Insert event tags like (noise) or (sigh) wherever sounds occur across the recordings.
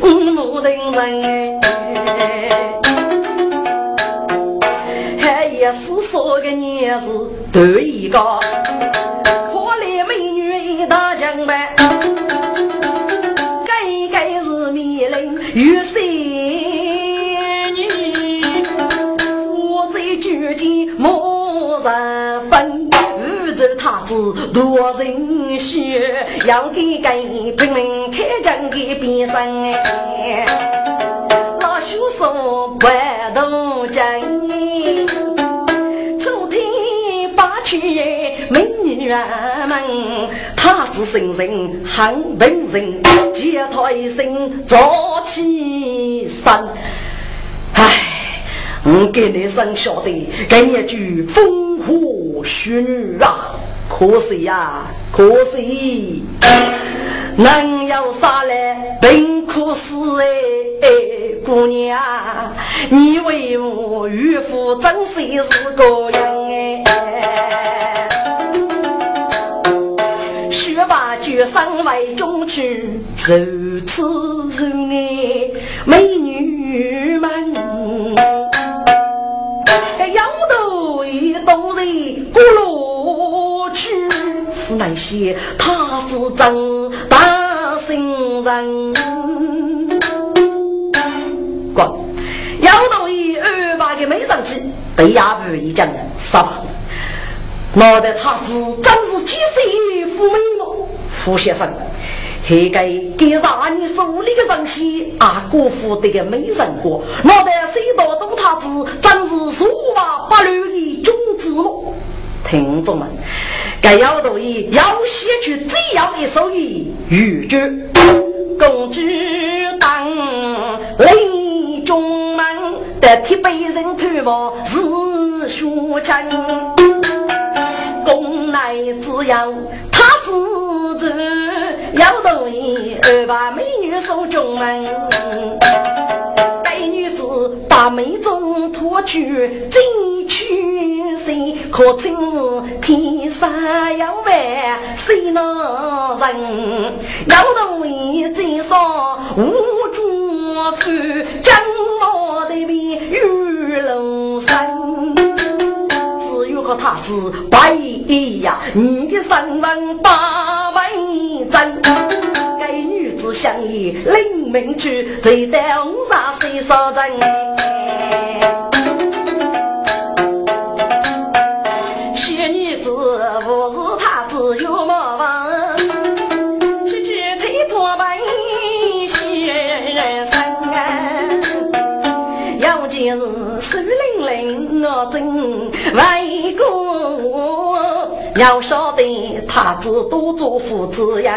空无定人。还也是说个年是头一个，可怜美女一大江白。有三女，我在举剑莫人。多人血，要给给拼命开枪给边上哎。老兄说不动真，昨天把去美女们。他子生人很文人，借他一生早起身。唉，我给你生晓得，给你一句风花雪女啊，可惜呀，可惜，能有啥来并苦死哎，姑娘，你为我岳父真是是个人哎。学生为中去，如此如爱美女们，摇头一动人过路去，那些他子真大心人。过，摇头一二把个美人计，对呀不一讲的，是吧？脑袋他子真是几岁富美了。胡先生，还该给让你手里的东西啊，辜负这个美人国，脑袋谁道懂他子，真是数八八六的君子么？听众们，该要同意要写出这样一首语句：公主当立中门，得替被人看望是学真，公乃只要他子。要同意，二把美女送中门。把眉中脱去进去谁？可真是天生有万谁能人？要同意，最少无主夫，将我的命玉龙山。只有个他子白呀，你的身份八万真。相依领命去，最得五杀谁杀人？小女子不是他子有毛房，去去推脱白先生，要件是手灵灵我真为国，要晓得他只多做父子样。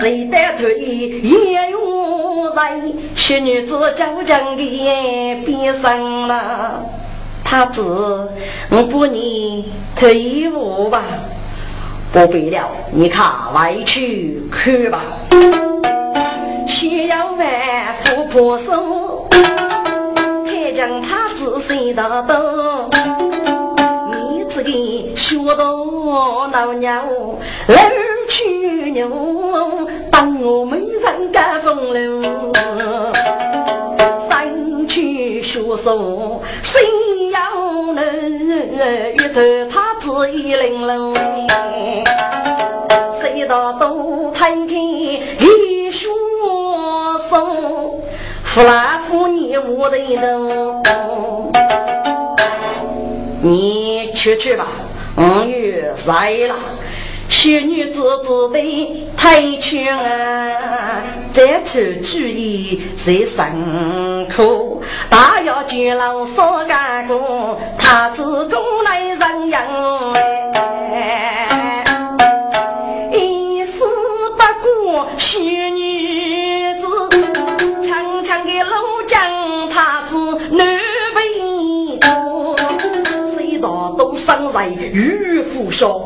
谁带退也有人，小女子将将的变身了。他子，我不你退伍吧，不必了，你看外去看吧。需要万夫破手，太将他子谁得到？你这个学到老娘来。去牛，当我美人干风流，三去学手谁要能？一头他子一玲珑，谁道都摊开一学手，扶来扶你我的头，你去去吧，五月来了。小女子只得太穷啊，再出主意在辛苦，大要就老少干过，他自宫内人养。道都生在玉虎上。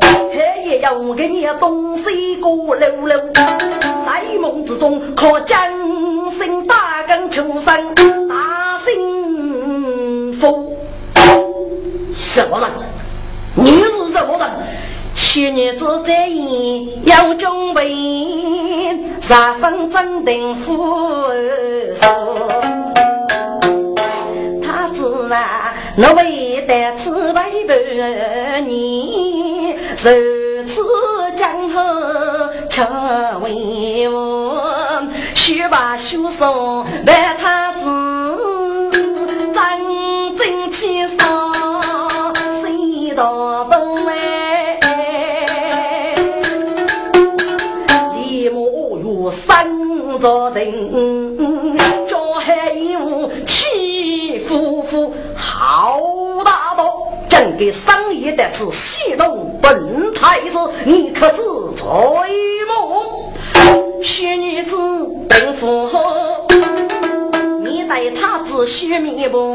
要给你东西过溜溜，谁梦之中，可将心大根求生，大幸福。什么人？你是什么人？昔日子在言有准备，十分镇定富他自然我为得此为半年，如此江河却为我，须把书送拜他子，真正气爽。道东哎，李牧有三座顶，叫海有七夫妇，好大道，整个商业的是戏弄本太子，你可知罪么？许女子本富豪，你待他子须弥不？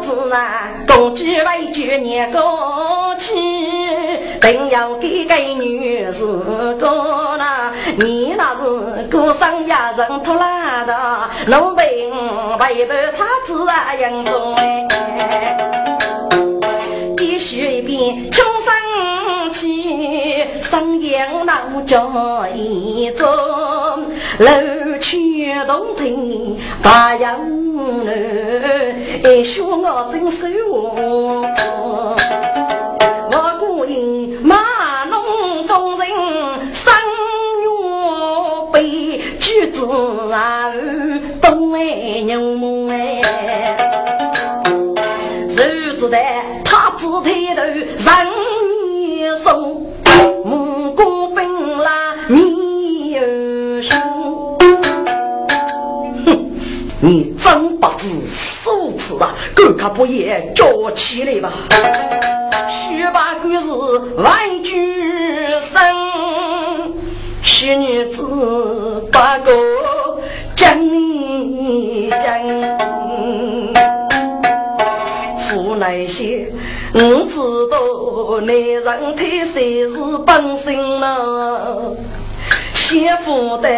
自然公举为举年高去，定要给个女士过啦。你那是孤身一人拖拉的，奴婢陪伴他自然应中哎。必须一边穷生气，生养老着一种，楼去洞庭把杨。哎，说我真瘦，我故意马弄风人三月背举子啊，东哎牛母哎，手指的他只抬头人一送，木工本啦你有数，哼，你真。八字数次啊，狗卡不也叫起来吧？十八个是万举生，十女子八个讲一讲。父那些，我知道男人太色是本性了。先父的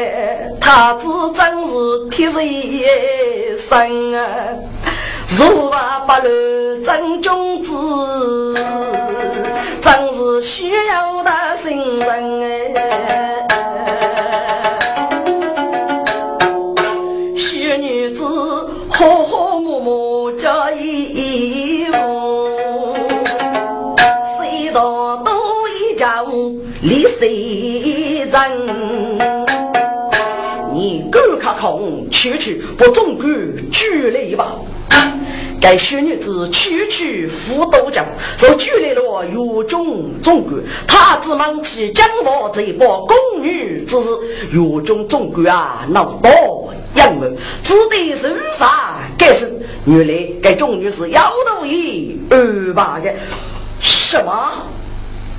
太子真是铁人生啊，如法不乱真君子，真是需要的信任哎。离谁人？空区区不中管举来吧，该小女子区区辅导讲，就举来了狱中总管，他只忙起将我这把宫女之事，狱中总管啊闹到杨门，只得受杀该死。原来该众女是妖道一二八的，什么？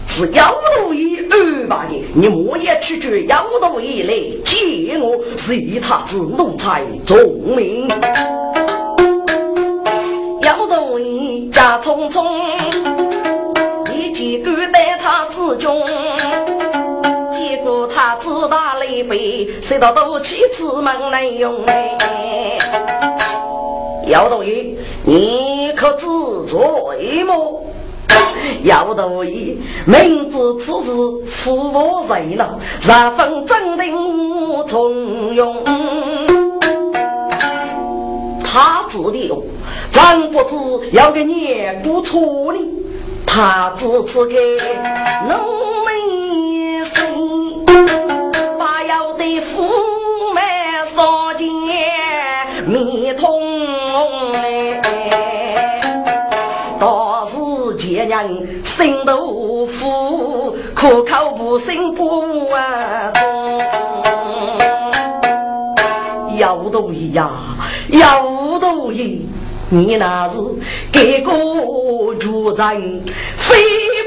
是妖道一二八的，你莫也去去妖道一来接我，是以他之奴才聪明。妖道一家匆匆，一见敢带他之中，结果他自打雷背，谁到都去此门来用哎。妖道一，你可知罪么？要得意，明知此事负我人了，十分镇定无从容。他知的，真不知要给你不错呢。他只此给农民心，把要的父母烧钱米通哎。人心豆腐，可靠不胜不啊！要多一呀，要多一，你那是给个主人，非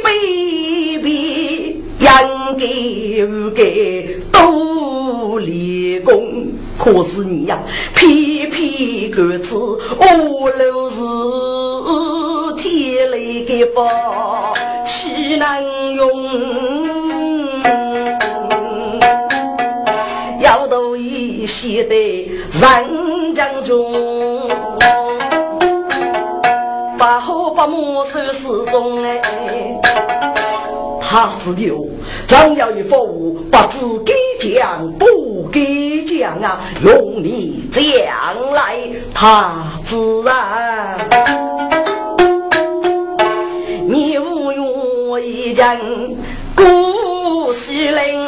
卑鄙，应给不给都立功。可是你呀，偏偏个子我老是。天来给福，岂能用？为先得人将中，把好把母手始终哎，他只有张要一副不知给讲不给讲啊，用你将来他自然，用一将古西陵。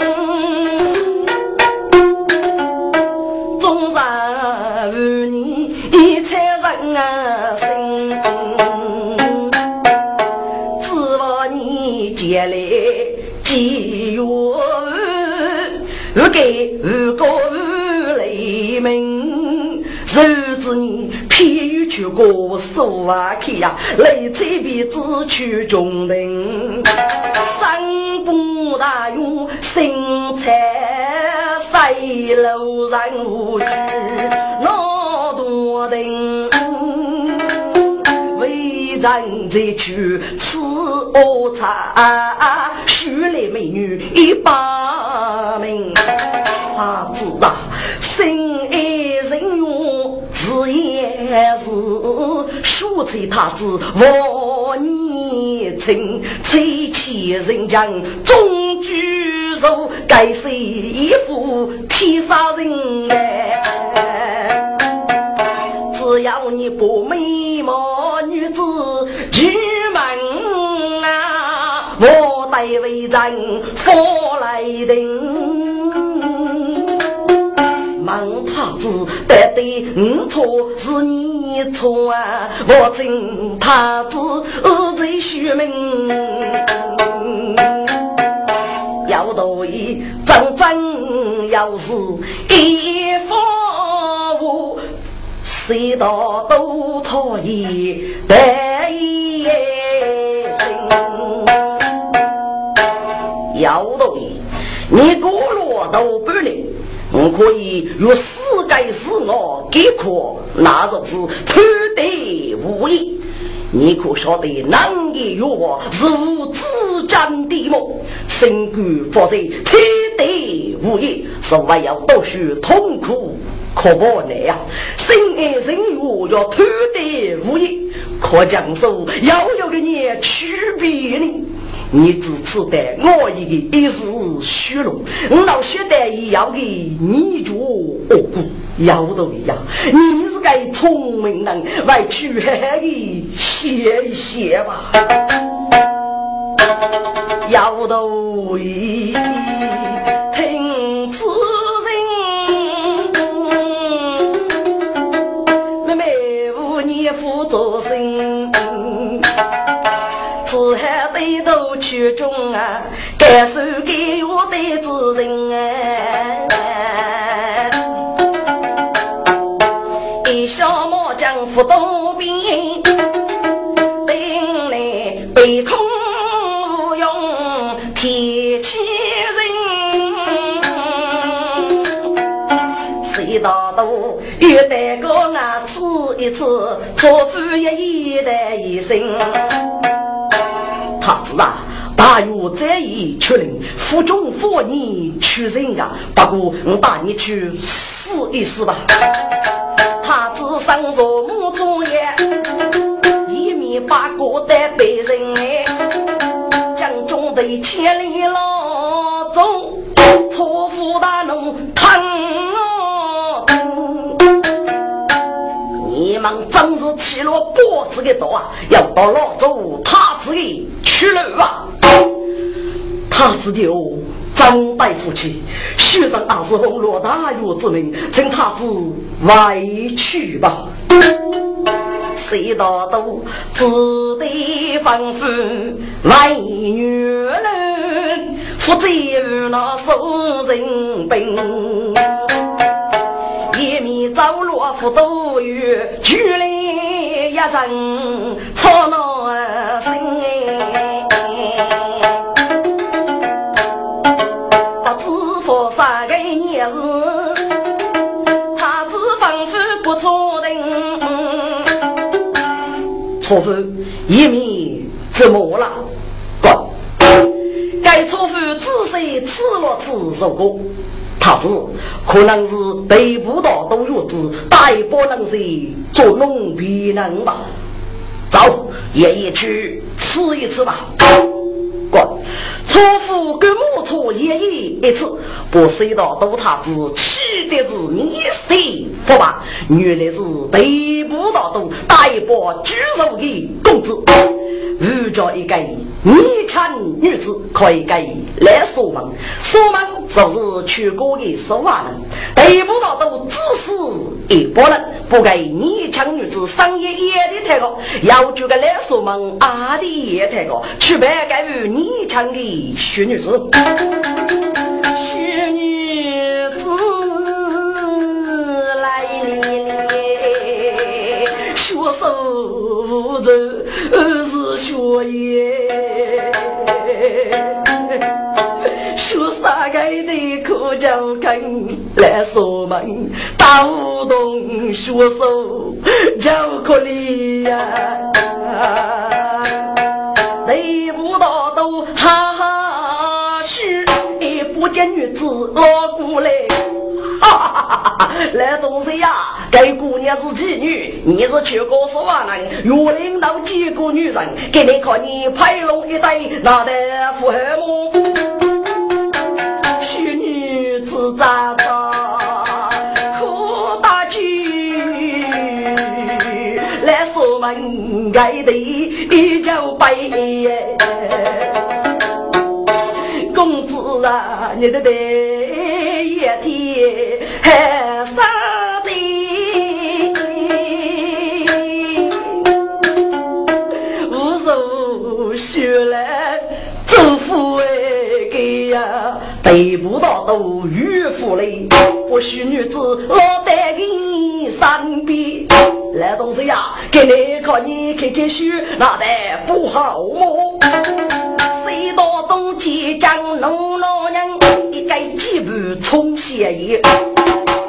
心，指望你将来几月给五个雷鸣，谁知你偏去过苏瓦去呀？雷吹鼻子去中人，张不大用心菜，谁路人无惧那多人。人在去吃喝茶，许来美女一把名。他知道心爱说出他子万年情，吹起人家终居住，该是一副天杀人来。只要你不美貌女子出门啊，我代为人发来定。孟太子得对我错是你错啊，我请太子在虚名。要多一真真要是一方我。谁道都讨厌白眼睛？姚道义，你过落都不灵，我可以用世界是我给可，那就是偷得无益。你可晓得，南野药是无资金的么？身官发财偷得无益，是为要读书痛苦。可不难呀！心爱人我要贪得无厌，可讲说要有个你区别呢。你只吃得我一个一时虚荣，我老晓得也要给你做恶果，要得呀！你是个聪明人，外去好好的歇一歇吧，要得听此。做心，只还得到曲中啊，感受给我的主人啊，一小毛将扶东边，等来被空无用提起人，谁道都有得个啊？一次错付一夜的一生，他子啊，大约在意确认府中妇你取人啊，不过我带你去试一试吧。他子上坐木中也，一面八个的背人哎，将中的千里老走，错付大农疼。你们真是起了脖子的刀啊！要到老祖太子的去了啊！太子的哦，张大夫妻，学生二是奉罗大岳之命，请太子外去吧。谁道都只得吩咐外女人，负责那收人兵。一面走路扶都有，距离一阵吵闹声。不知发生个年事，他只吩咐不错人。错夫一面怎么了？该错夫仔细吃了吃肉过。他子可能是北部道都有子，大不能是做农必能吧？走，爷爷去吃一次吧。滚！错夫跟母错爷爷一次，不知道都他子气的是你谁不吧？原来是北部道都大伯举手的公子。如家一个年轻女子可以给来锁门，锁门就是全国的守望人。得不到都只是一拨人，不给年轻女子商业也的太高，要求个来锁门阿的也太高，去办给予年轻的小女子。小女子来了，学手着。是学业，学啥个的可就跟来锁门，打不动学手就可怜呀，得不到都哈哈嘘，不见女子老过来。哈 (laughs) 来东西呀！该姑娘是妓女，你是全国十万人，若领导几个女人，给你看你排龙一对，那得符合么？小女子咋咋可大气，来锁门该的一脚背。公子啊，你的得一天还啥的？无数学来祝福哎给呀，得不到都迂腐嘞，不许女子落得你身边。来东西呀，给你看你开开书，那得不好么？谁到东街江农老人，一个几步冲下野，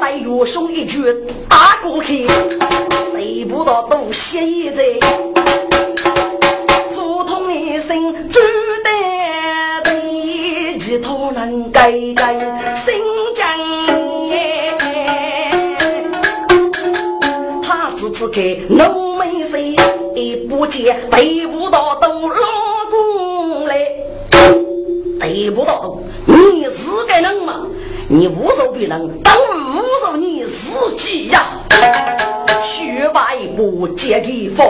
带岳兄一句打过去，得不到都歇一在，普通一声朱丹的，其他人盖盖新疆。只只看浓眉色，不见得不到都老公来，得不到你是个人吗？你无手别人，当无手你自己呀！学把一步接地方，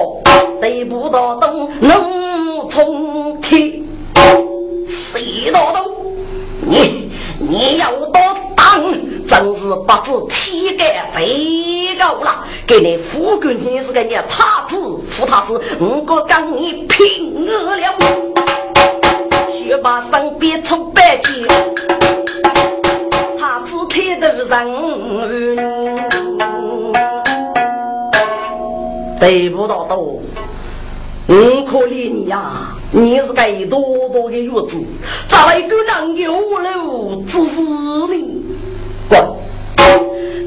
得不到都能从天，谁道都你你要多当，真是不知天干地高了。给你富贵，你是个你太子，富太子，我哥跟你拼了！学把身边出百计，太子开头人，得不到多，我可怜你呀！你是个多多的月子，咋一个人有了只是你？滚！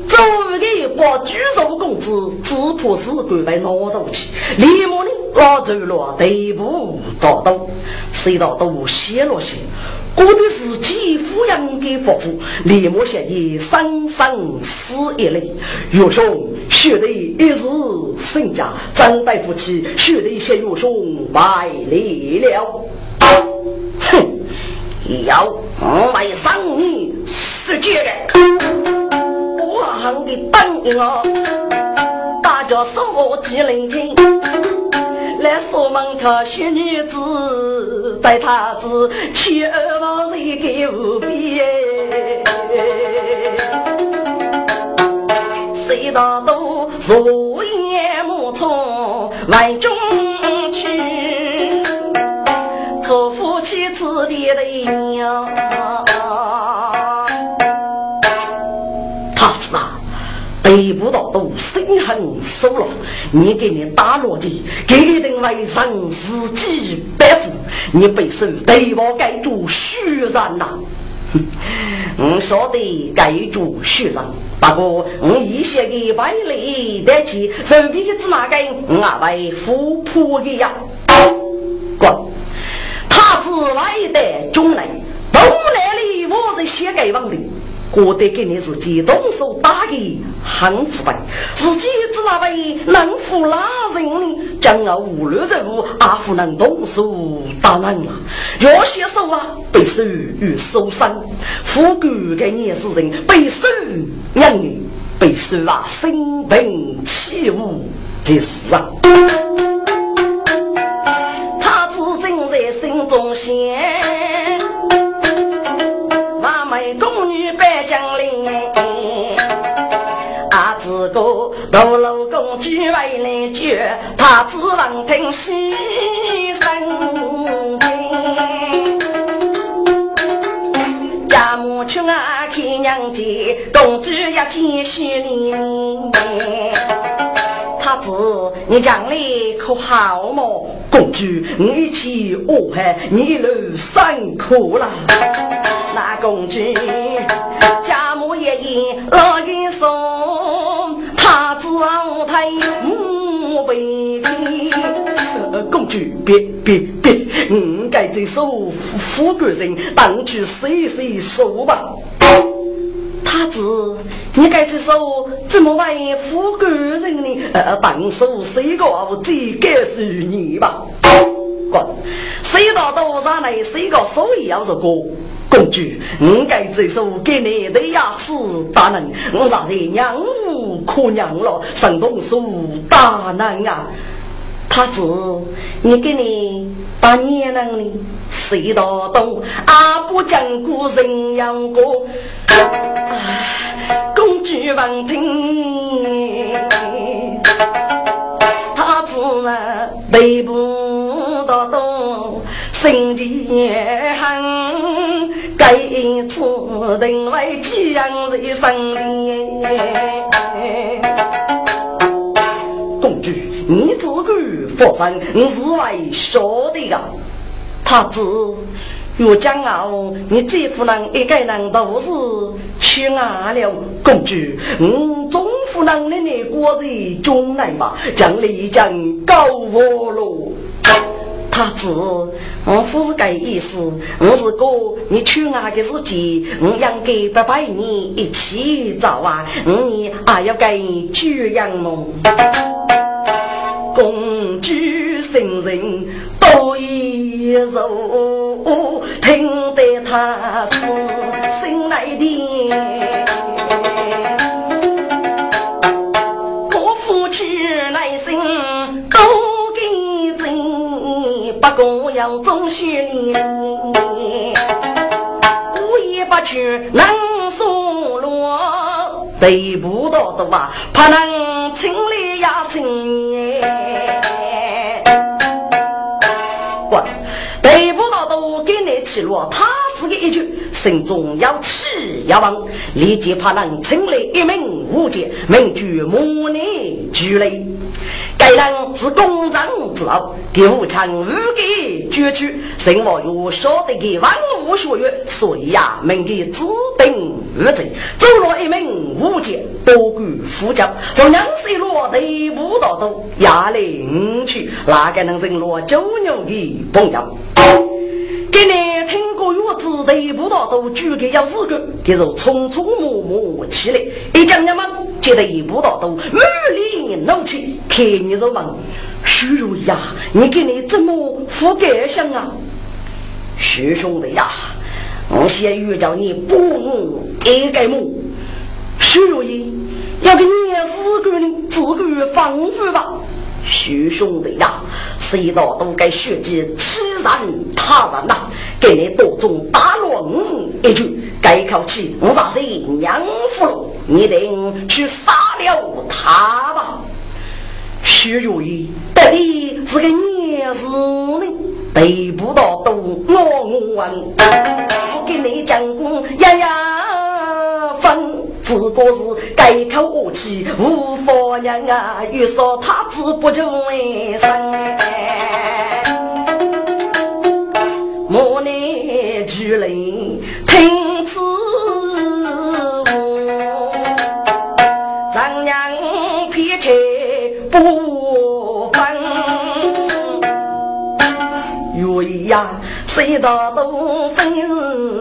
周围的把举手公子，只怕是会被拿到去。立马呢，拉走了队部大刀，谁道都泄露些。过的是几抚养的夫妇，立马想以生生死一类。岳兄学得一时身家，张大夫妻学得一些岳兄卖力了。哼，要我来伤你世界的。我行的等我，大家说起聆听，来锁门口小女子带他子，七二八一个无边，谁道都如烟暮从万中去，做夫妻子的得不到都心狠手辣，你给你打落地，给定为人自己背负，你背受对我盖住虚人呐！(laughs) 我晓得盖住虚人，不过我一些个外力得起，手边的芝麻根我为富婆的呀！滚！他自来的中人，东来里我是写给王的。我得给你自己动手打的很腐败，自己只那位能服哪人呢？将要无论人物，阿夫能动手打人了。有些手啊，被手与受伤，富贵的年轻人被手让你被手啊，生病起舞这事啊。他自正在心中想。宫女拜他只望听喜声。家母去啊看娘家，公主要继续领。他子你将来可好么？公主，你一起哦嗨，你路辛苦了。那公主，家母爷爷老爷送，公主，别别别，我该这首富贵人，当去洗洗手吧。他子，你该这首怎么为富贵人呢？呃，当首谁个最该是你吧。滚！谁到多上来，谁个手也要是个。公主，我该这首给你的牙齿大人，我让人娘无可娘了，神动手大人啊！他子，你给你把年能呢？谁道懂？阿不讲古人养过，公主闻听，他子啊，背不到懂，心里恨。该次定为几样人生的公主，你自个发生，你是为说的呀？他子，若将傲，你这夫人一个人都是去哪了？公主，嗯，中夫人的那国人中来嘛，将丽江告我喽。他子，我不是这意思，我是哥，你去外的时间，我养给爸爸你一起走啊，你还要给举养梦。公主生人多一柔，听得他子心来的，我夫妻来生都。不过要总须你，五言不去能说落，对不到的话，怕能清理呀清理。起落，他自己一句，心中要气要忘，立即怕能清理一名武杰，名举母女举类。该人是公正之后，给武强武给绝取，生活又晓得给万物学院，所以呀，名给指定无罪，走了一名武杰，多管副将，从两岁落得不到都压力五去，哪个能忍落九牛的朋友？给你听过月子的不到都举个要四个，给是匆匆忙忙起来，一讲娘们觉得一不到都满脸怒气，看你就问徐如意呀，你给你怎么副感想啊？徐兄弟呀，我先预着你不一个梦，徐如意要给你四个人自个防住吧。徐兄弟呀，谁道都该学习欺人他人呐！给你多中打论一句，该口气我啥子娘夫了？你得去杀了他吧！徐如意到底是个孽子呢？得不到都我我问，我给你讲过呀呀分。自个是改口恶气，无法娘啊！欲说他子不就为生？莫奈举人听此话，丈娘撇开不分。月呀，谁道都非是。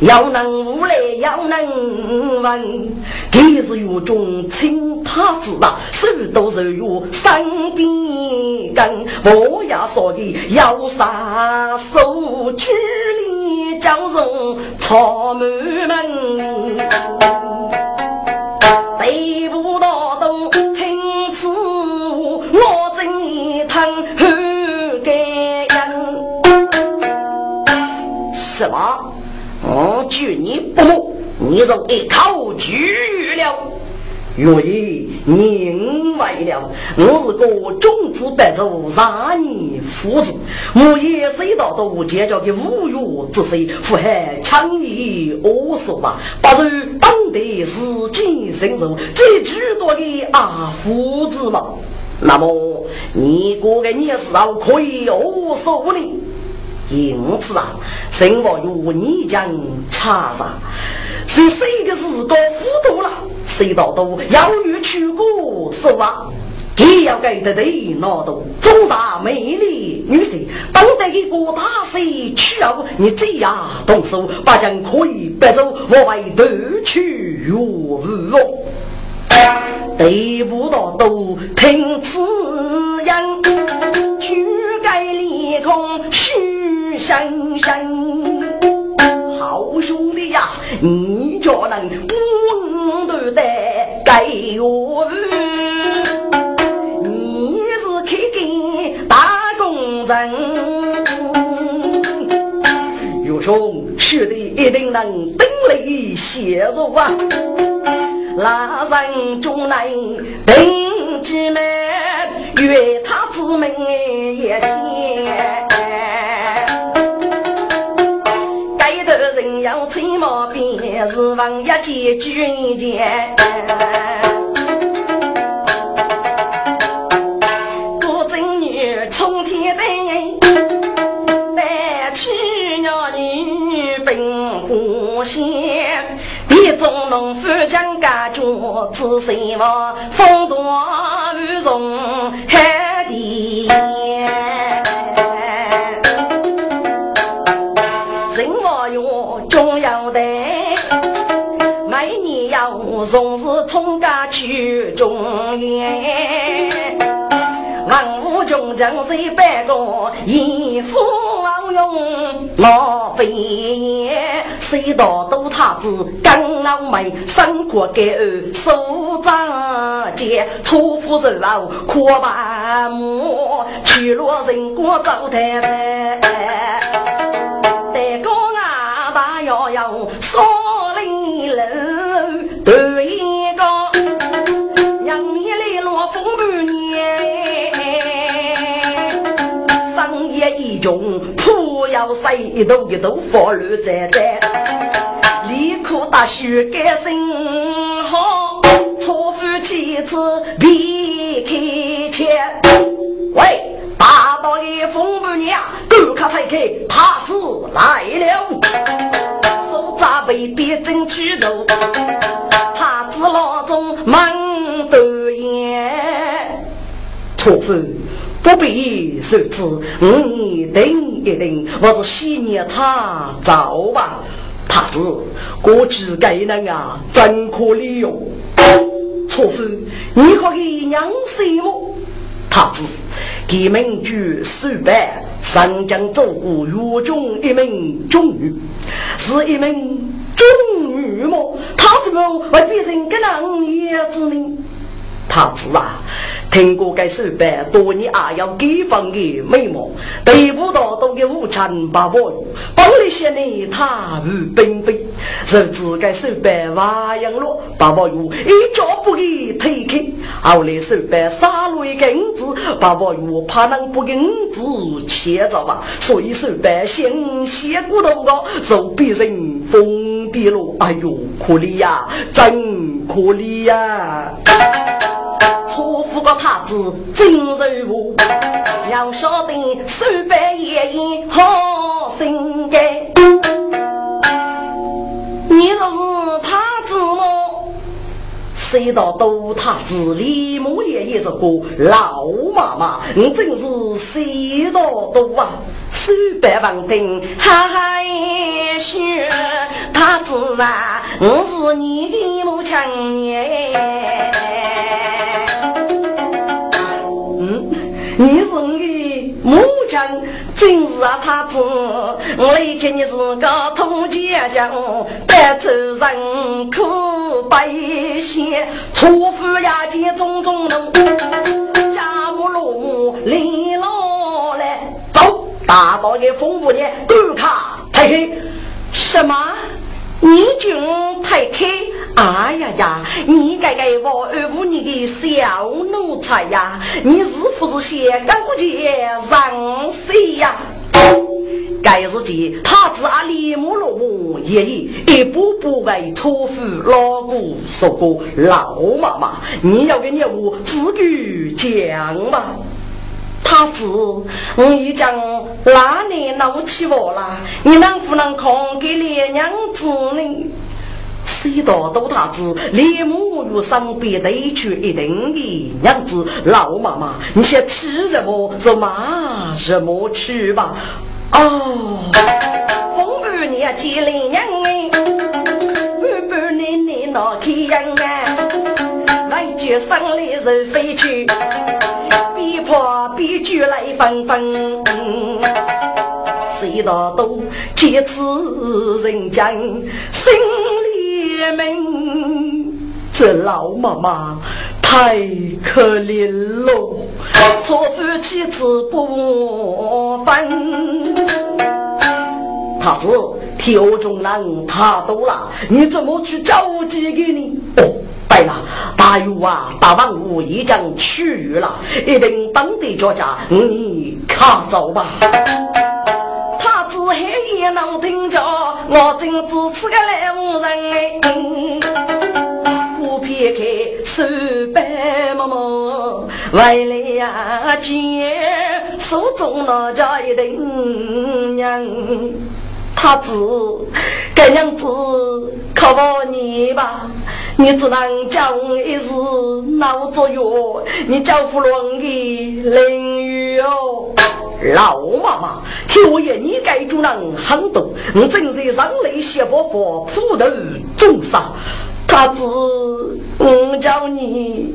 要能无来，要能文，今日有中请他子啊，手都是有身边跟，我要说的要杀手举里叫人草满门，得不到都听此话我真疼后该人，什么？我拒你不睦，你就一口拒了。愿意宁为了，我是个种子白族三年夫子，我也谁道都结交的无欲之谁，腹海强以恶说吧，不如当地自己身受最诸多的阿夫子嘛。那么你过个年时候可以恶说呢？因此啊，生活有你将查查，是谁的时高糊涂了？谁道都要与去过是吧？也要给得对脑洞，中上美丽女性，当得一个大水去后，你这样动手，把将可以白走，我为夺取有无哦？对不到都听此言，举盖立空虚生。好兄弟呀，你就能不得的该我，你是开根大工人，有兄兄弟一定能登雷协助啊！拉人中来登基门，愿他之门也先。人要吹毛鞭，是王一见举一件。古正女冲天灯，带去鸟女奔狐仙。一中农夫将家眷，只希望风度雨容要从事冲家去中原。万物中将谁百个衣服好用，莫非也？谁道都他子刚老妹，生活给儿手掌间，错夫人老可把母，娶了人。过早太太，得个啊大摇摇说穷破要塞一头一头法律在在，离苦大须改生好，错夫妻子别开钱。喂，大道的风母娘，赶快推开，太子来了，手扎背别针去走，太子老中忙得言，错夫。不必受之，我你等一等，我是昔年他早吧。太子，过去该人啊，真可利用。错夫，你可以娘什么？太子，给门主守办，上将走过狱中一名中女，是一名中女吗？他怎么会变成个男也子呢？太子啊！听过该手办多年啊，要给放的美貌，得不到都给无常把我帮了些呢，他日奔飞，日子该手办挖养了，把我用一脚不给推开，后来手办杀了一根子，把我用怕能不给五子牵着吧，所以手办先先骨头高，受别人封地了，哎呦，可怜呀，真可怜呀！错付个太子真柔物，要晓得手办爷爷好心肝。你若是太子么？谁道都太子李母爷爷这个老妈妈，你真是谁道多啊？手办王听哈哈一笑，太子啊，我是你的母亲耶。你是我的母亲，真是啊，太子，我来看你是个土家将，带走人苦百姓，错付押解种种奴，家不落离落来，走，大道给风五年，赶卡太黑，什么？你君太开，哎呀呀！你该该我二五你的小奴才呀！你是不是先干过节上谁呀？该日间，他只阿里木落木爷爷一步步为错付老姑说过老妈妈，你要给你我自个讲嘛。他子，我已将那年闹起我了，你能不能空给烈娘子呢？谁道都他子，连母与生别对去一定的娘子老妈妈，你先吃什么就骂什么去吧。哦，风雨你接烈娘哎，半半年年闹开阳啊，来就生来是飞去。逼迫逼剧来纷纷，谁道都见此人间心里闷。这老妈妈太可怜了，错付妻子不分。他子挑中人太多了，你怎么去着急给你？哦。对了，大禹啊，大王我已经去了，一定当地作家，你看走吧。他只黑夜能听着，我真只是个来无人哎。我撇开手白茫茫，为了呀见手中那家一定娘。他子，该娘子靠我你吧，你只能叫我一时闹作月，你叫不龙的淋雨哦。老妈妈，听我言，你该主人很多，我真是上来写伯伯普头重伤。他子，我叫你，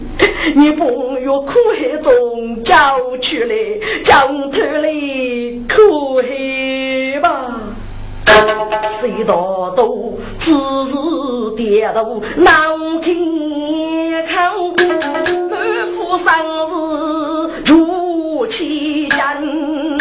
你不要苦海中叫出来，将头来苦海吧。谁道都只是跌头闹开口，满腹生死如其人，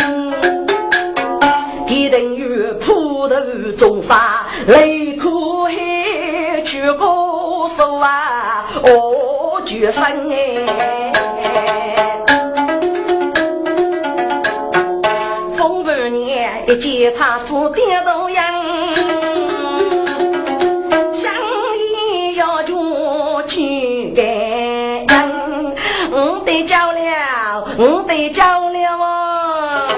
一定有普头中杀泪苦海去过手啊，哦绝生哎。一见他子点头样，相依要就去干样，我得着了，我得着了哦！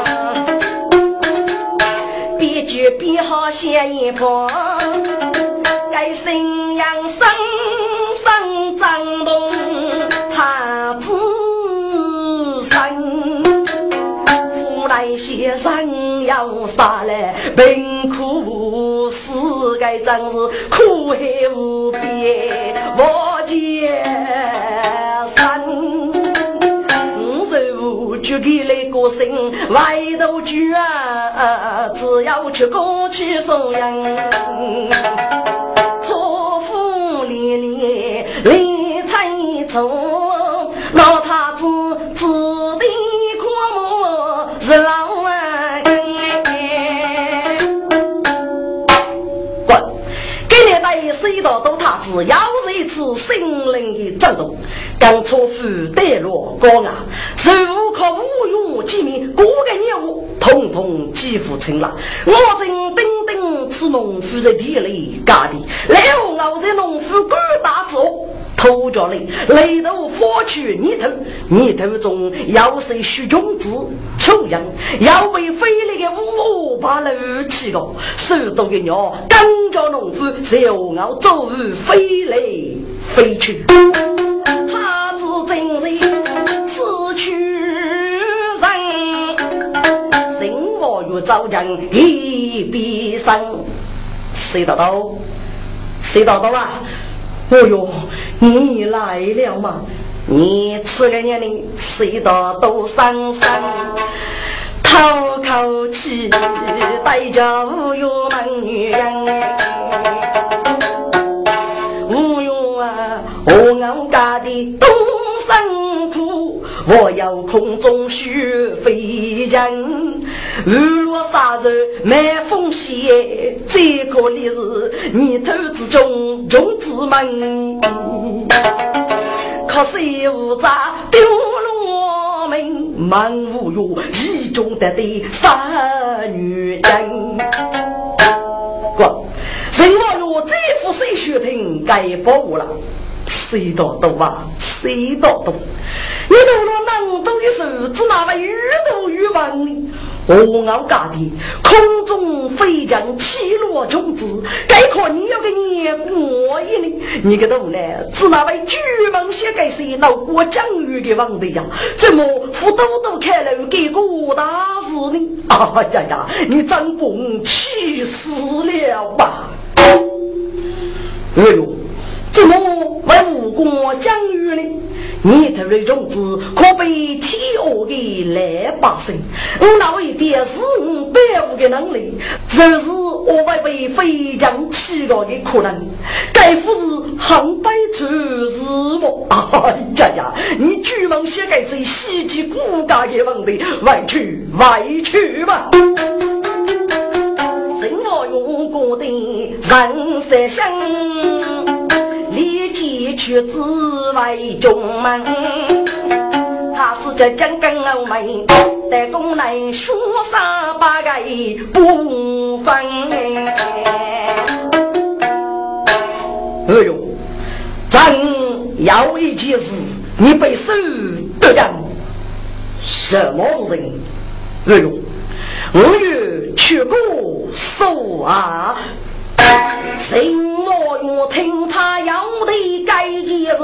别句别好写一破，该信仰生生长动他子生，父来先生。要杀来贫苦，世界真是苦海无边，我见山。五十五举给来个心，外头举啊，只要去过去送人，谁道都他知，要是一次心灵的震动，刚出府带落高啊，是无可无用见面，各个业务统统几乎成了。我正等等此农夫在地里干的，然后我在农夫干大做。头着嘞，雷头火去泥头，泥头中要是许种子，抽样要被飞来的五把楼起个，手动的鸟跟着农夫就要走飞来飞去。他只真是此去人，生活与早将一比生，谁得到？谁道道啊？哦哟，你来了吗？你吃个年龄，谁到都伤心，透口气，带着无用门女人。无用啊，我俺家的东山苦，我要空中学飞人。日落沙日满风雪，最可怜是泥土之中穷子们。可惜无杂丢了命，满无用其中的的傻女人。人我若这副谁学听该服务了？谁多多啊？谁多多？你到了能多的时只那么越多越忙呢？我傲家的空中飞将起落种子，该靠你要给你过一呢？你个头呢？只那位巨蟒写给谁闹过江鱼的王的呀？怎么扶兜兜开了给个大事呢？哎呀呀！你张公气死了吧？哎呦，怎么为吴国江鱼呢？你头的种子可被天鹅的来把生，我那位爹是我百五的能力，这是我会被飞将起落的可能。该不是航班出事么？哎呀呀！你居然写给这稀奇古怪的问题，外去外去吧！什么用过的人生相？去自为中门，他自家将根欧门，在宫内说三八个不分。哎呦，真要一件事，你被收得人，什么事情？哎呦，我欲去过手啊！什么用听他要的该意思？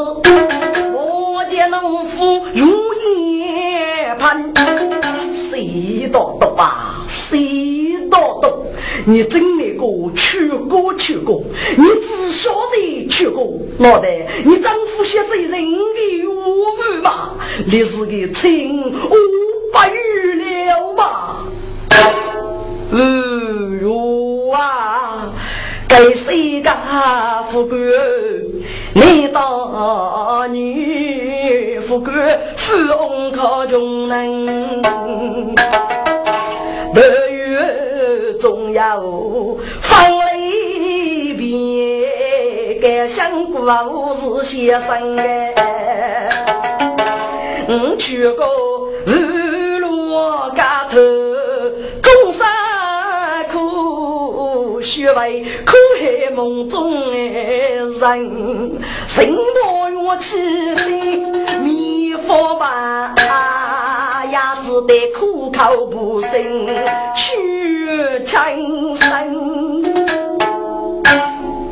我见农夫如夜盼，谁道的吧？谁道的？你真那个去过去过，你只晓得去过，脑袋你丈夫现在人的无语嘛？你是个青五百余了吧？哎呦啊！给谁家富贵？你当女富贵，富翁靠穷人。八月中要放雷别，该想过我是先生哎。我去过日落家头，学为苦海梦中的人，什么乐器的迷惑吧？也只得苦口不声去轻声。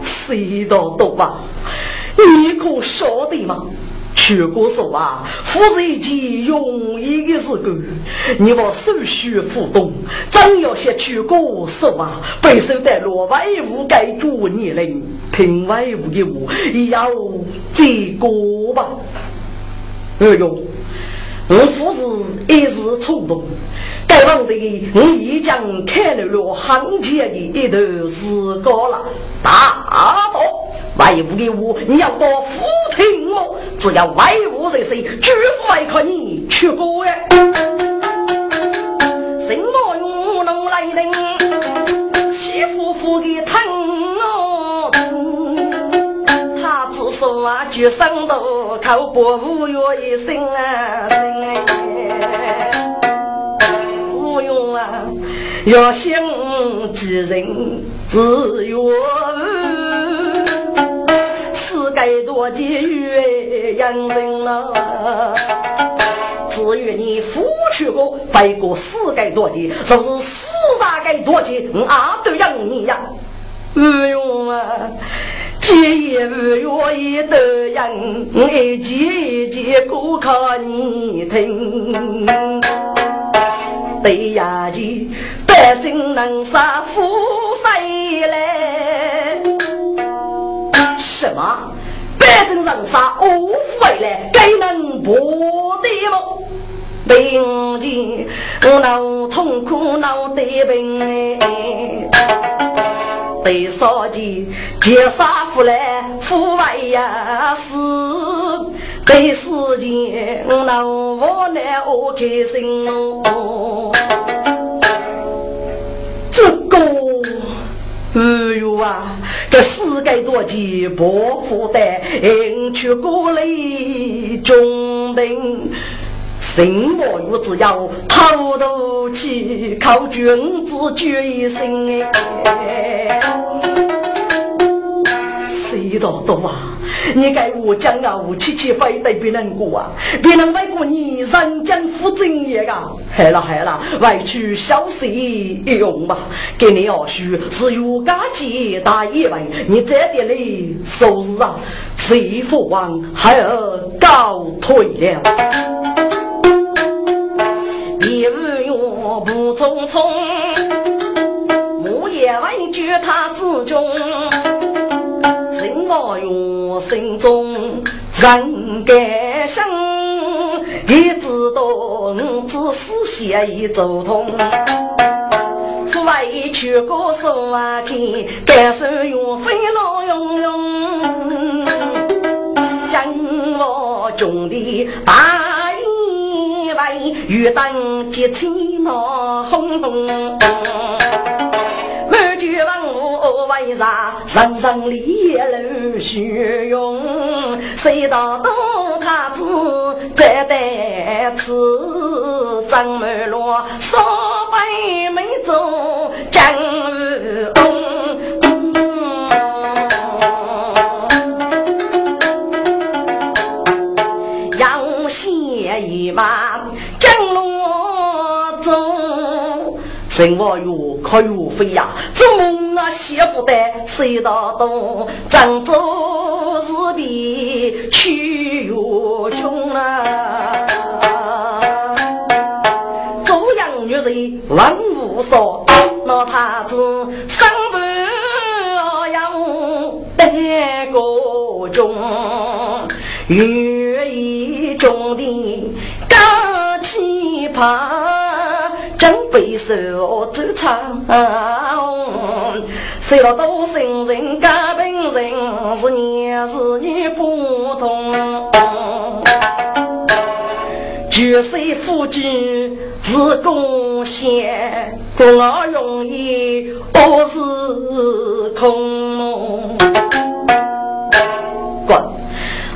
谁道多吧？你可晓得吗？全国说啊，富是一件容易的事干，你把手续互动，真要写全国说啊，被收在落外务该做年龄，评外务的我也要这个吧。哎呦，我富是一时冲动，该忘的我已经开了了行前的一段时光了，大道。外务的我，你要多服听我。只要外务这些，绝不会靠你去过呀。什么用能来人？欺负负的疼哦。他只说啊，句生多靠过五月一生啊，不用啊，要想几人只有。世界多的岳阳人啊，至于你夫去过飞过世界多的，就是四大界多的，俺都养你呀。不用啊，今夜不愿意得人，一句一句歌靠你听。对呀，的百姓能杀富谁来？什么？百城人杀，恶虎回来，该能破得吗？病前我闹痛苦闹得病哎，得少钱劫杀夫来夫外呀死，得死钱我闹无奈我开心哦。这个，哎呦啊，这世界多奇不负担，迎去过来中等。心魔有只要偷渡去，靠君子决一生哎！谁道多啊？你该我讲啊，我七七非得别人过啊，别人为过你人间负正业啊！害了害了，外出消息用吧，给你二叔是有家节大一位，你这点嘞收入啊，谁父王还要告退了。一月不匆匆，我也问句他之中，我用心中人该生，一知道只是写一走通，父外去过手啊，看感受用飞浪涌涌，将我种的大。玉灯结青毛红红，满卷文武为啥？人人立楼虚荣，谁道东太子在得此？张门罗少白眉中江东，要写一马。生活有可有飞呀，做梦啊媳妇的谁道懂？郑州是的去又穷啊，做养女人万无所，那他子生不养得个中，愿意种的高气派。真被受之长，谁料都生人家本人是男是女不同。举世夫君是贡献，共我容易我是空。滚！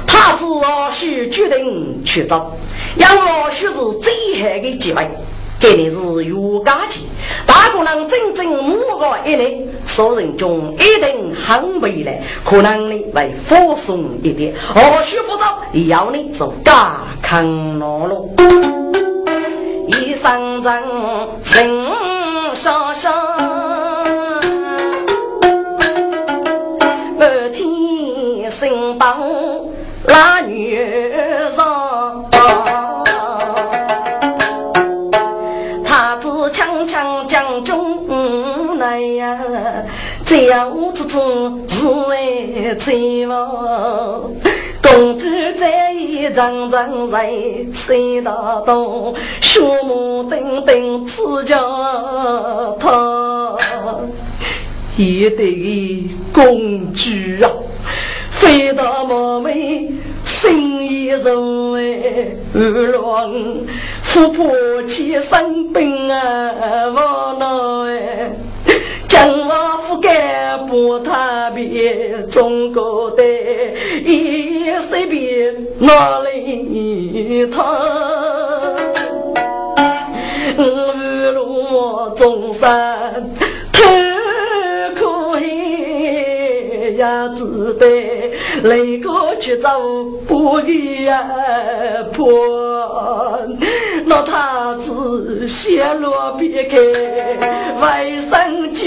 他只需决定去找，让我许是最好的机会。给你是有家钱，大姑娘整整五个一年，所人中一定很美来，可能你会放松一点。何须复杂，要你做家康劳碌，一生真心这样子做是为财物，公主在一张张在谁大东，血目等等吃着他，也得公主啊，飞到马尾心一柔哎，二郎富婆起生病啊，我那哎。将我覆盖不踏别，中国的一随便哪里他？日落中山太可黑，呀，只得来个去找不一破。那太子陷落别开，外甥就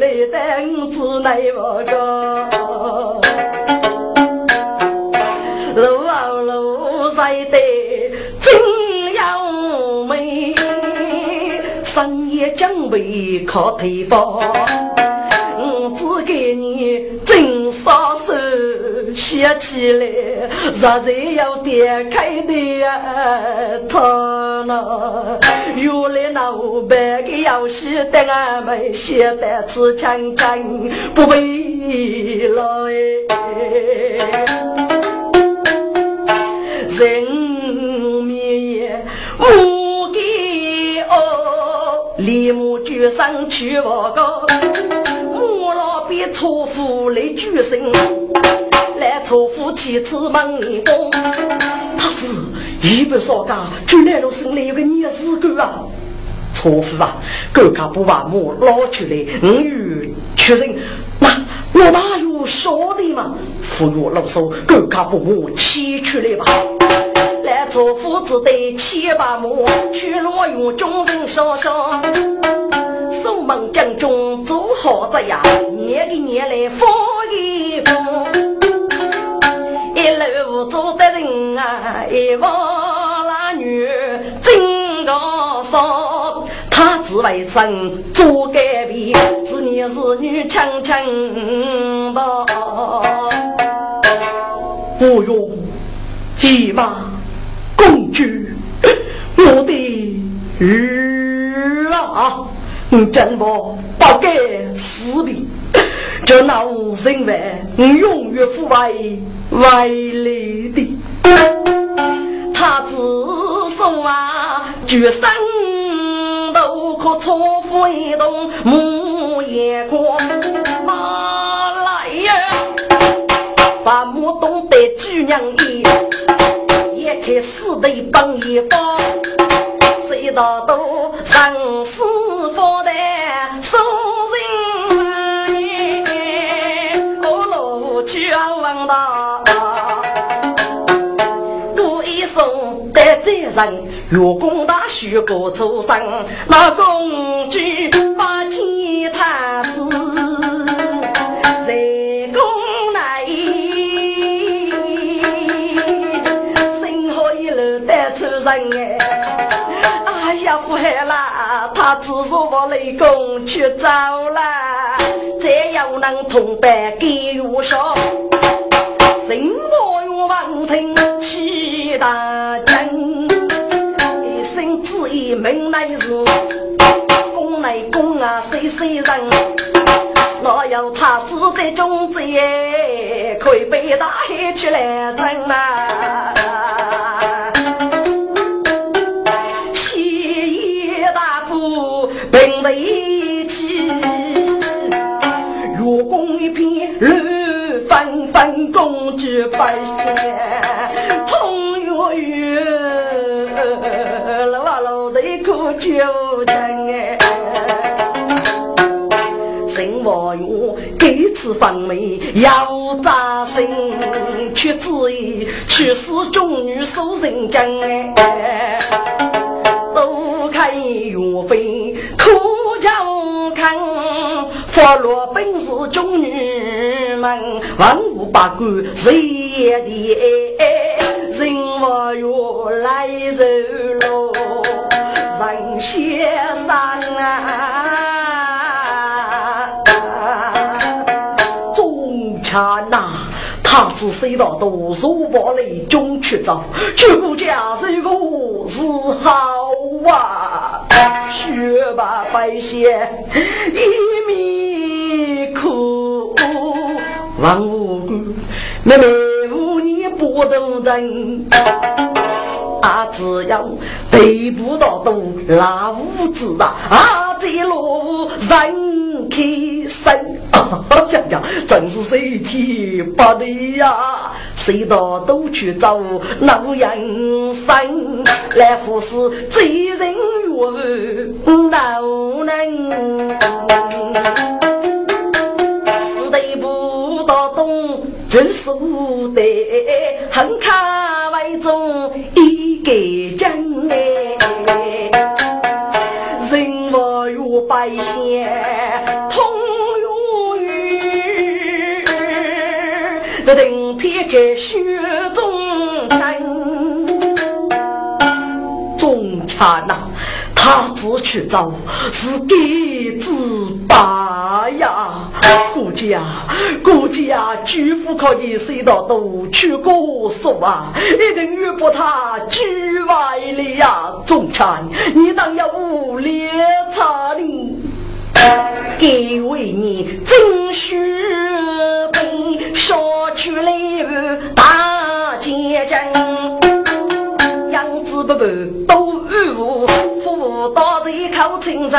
来等子来我个，路啊路在的真要美，深夜将备靠推房，一起来，实在要点开的呀，他呢？原来那五百个游戏的俺们写的是真真不为了人面无给哦，立马就上去报告。别错夫来举身，来错夫妻子忙一风。他子一不少家，就来了生了一个女子狗啊。错夫啊，狗家不把母捞出来，我与确认。那我哪有晓得嘛？夫若老说，狗家不母牵出来吧。来错夫只得牵把亩，去罗用众人上上。守门将军做好子呀，年一年来放一放，一路走的人啊，一望那女真高尚，他只为生做改变，是男是女轻轻的。不用，骑马公主，我的儿啊！你真不不该死的，这那无人为，你永远不为为来的。他自说啊，决生都可错付一动，木眼光马来呀，把木东的举娘衣，也开死的帮一方。谁道都生死人，月宫大许过出生，那公主把钱太子在宫内，幸好一路带出人哎。哎呀，福海啦！他只说我雷公去走了，再要能同伴给我说，心我愿望听齐大将，一门乃是公内公啊，谁谁人？若有他子的种子，可以被大海去来争啊！并在一起，月宫一片绿纷纷，公主百此方面要扎心，却只意去世中女受人将，都看岳飞。苦将看，佛罗本是中女们，万物八卦谁也的人我越来人喽，人先生啊，中枪呐！他只谁道都入我雷中去走，绝不家是个是好啊！学把白线一面哭，王五姑妹妹无你不懂人，啊只要得不到东那无子啊，啊这路人开生。呀呀，真是谁提不得呀！谁道都去找老人生来服侍贼人冤老人，得不到东真输得很卡为中一个真哎，人我与百姓。定撇开雪中尘，中产呐，他只去找是给自拔呀，顾家，估计啊，巨富可以塞到都去过手啊，一定遇不他居外了呀！总裁，你当要无脸茶哩？给为你争取被杀去了大街阵。样子不不都与我，父到这一口清真。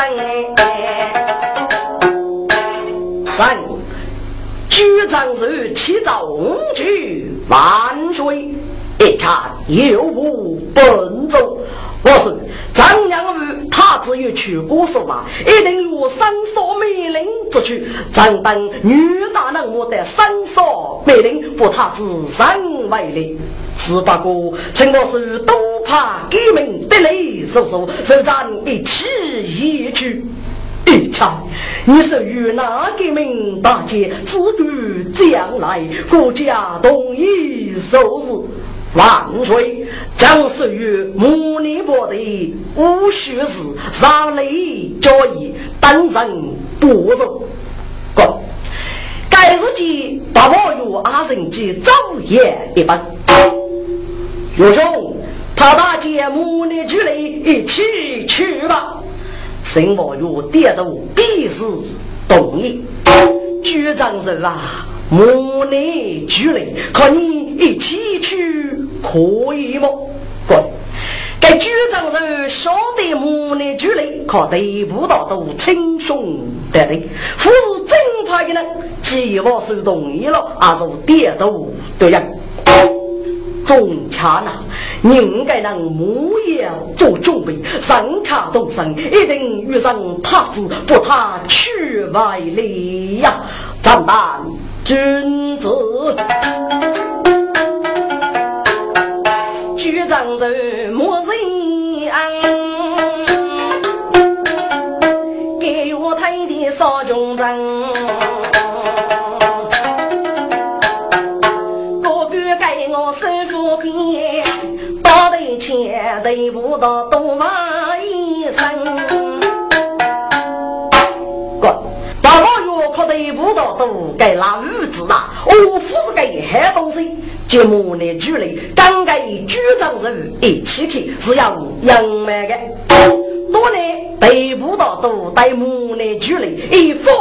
咱举掌时起重举万岁，一场有无奔走。我是张良玉，他只有去过手啊，一定有三少美人之躯。张等女大人我的三少美人，不他自身为力。只不过，陈老师都怕革命得雷叔叔，就咱一起一去。一场，你是与哪革命大捷，自古将来国家统一收拾万岁！将属于穆尼伯的无须事，上雷交易，当人不容。过，该日记把我与阿神记昼夜一本。岳兄，他大姐母女举来一起去吧。沈宝玉点头，必是同意。局长说啊，母女举来，和你一起去可以吗？不。该局长说，晓得母女举来，可得不到都称兄道弟。夫是正派的人，既我是同意了，还是点头对呀。中恰呐，应该让木叶做准备，上卡动身，一定遇上太子，不他去外力呀！张旦君子，局长人莫人安，给我抬的少军人。对不到东王医生，哥，大王月可对不到都该拿五子啦。我夫是个好东西，节目呢举例，刚刚局长人一起去是要杨梅的。多年得不到都带母呢举例，一放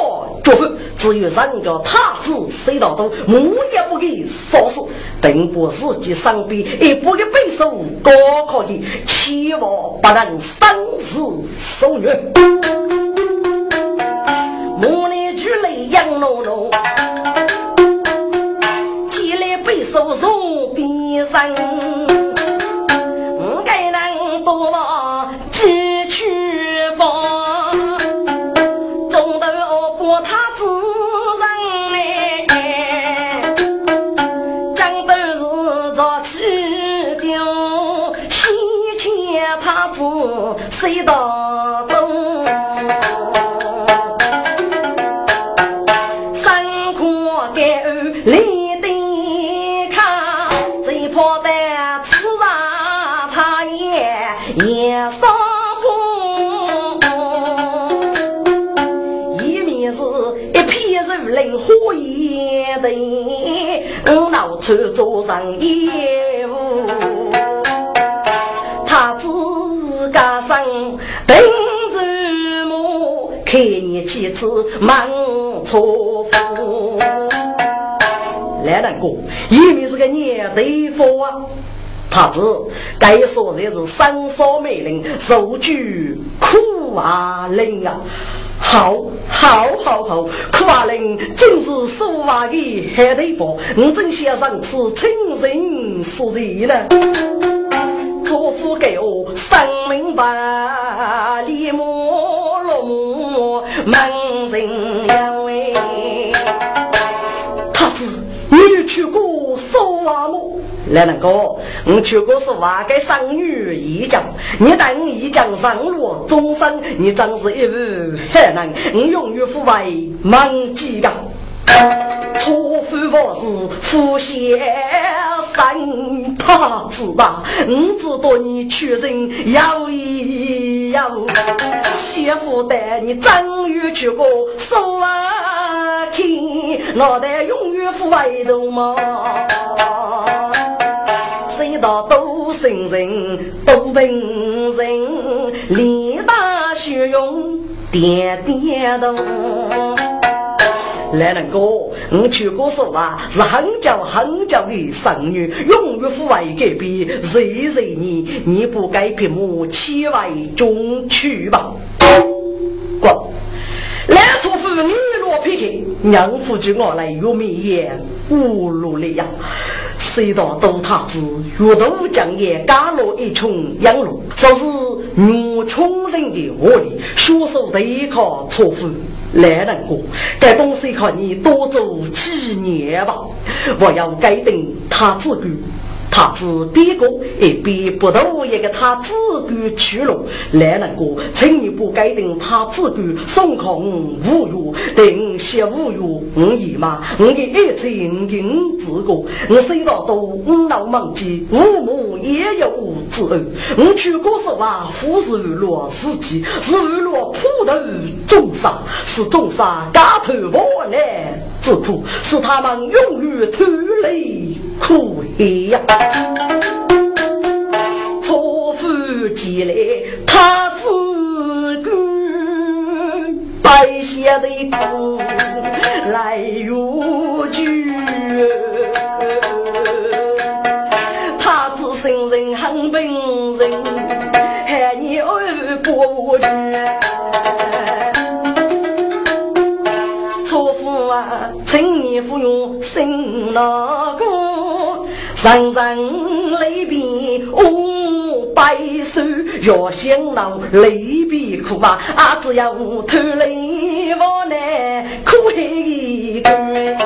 祝福。只有人家太子谁到都木也不给说死，并不是去上边，也不给背手高考的，千万不能生死受虐。母女举泪杨浓浓，起来背手送边上，不该能多谁道东？三块盖里的看，最怕的吃上他也也上一面是一片如林火焰的，我脑处做上业几次忙错夫。来人哥，一面是个年对夫啊，他子该说的是三少美人，受举苦啊人啊，好，好，好，好，苦啊人真是说话的好对夫，我真想上次亲人说的呢。托付给我生明白，立马落幕，门人两位。太子，你去过苏瓦木？来人哥，我去过苏瓦给上女一将，你等一将上路，终身你真是一位好人，我永远不为忘记的。错夫我是夫先生，他知道，我知道你出身要一要，媳妇带你正月去过说啊，听脑袋永远腐败头毛。谁道都生人都平人，力大血勇点点头。来人哥，我去过说啊，是很久很久的神女，永远不会改变。谁谁你，你不该闭目，千万中去吧。过，来出妇女落皮去，娘夫就我来玉面也无路了呀。谁道都他子，越都将也干落一穷养路，说是我穷人的恶力，血手对抗错夫。来人过，该东西靠你多做几年吧，我要改定他自个。他自别个也别不到一个他自个去了，来人哥，请你不改定他自个送空无语，定些无语，我姨妈，我的爱情跟自个，我谁道都五老忘记，父母也有子恩，我去过说话，富是落自己，是日落普头众生，是众生家头我来自苦，是他们永远脱离苦呀。错夫寄来他自个白下的苦来如句，他自生人很本人，还你二过去。错夫啊，请你服用生老公。人人泪别我悲首要想郎来比哭嘛阿只要偷来摸哭一阵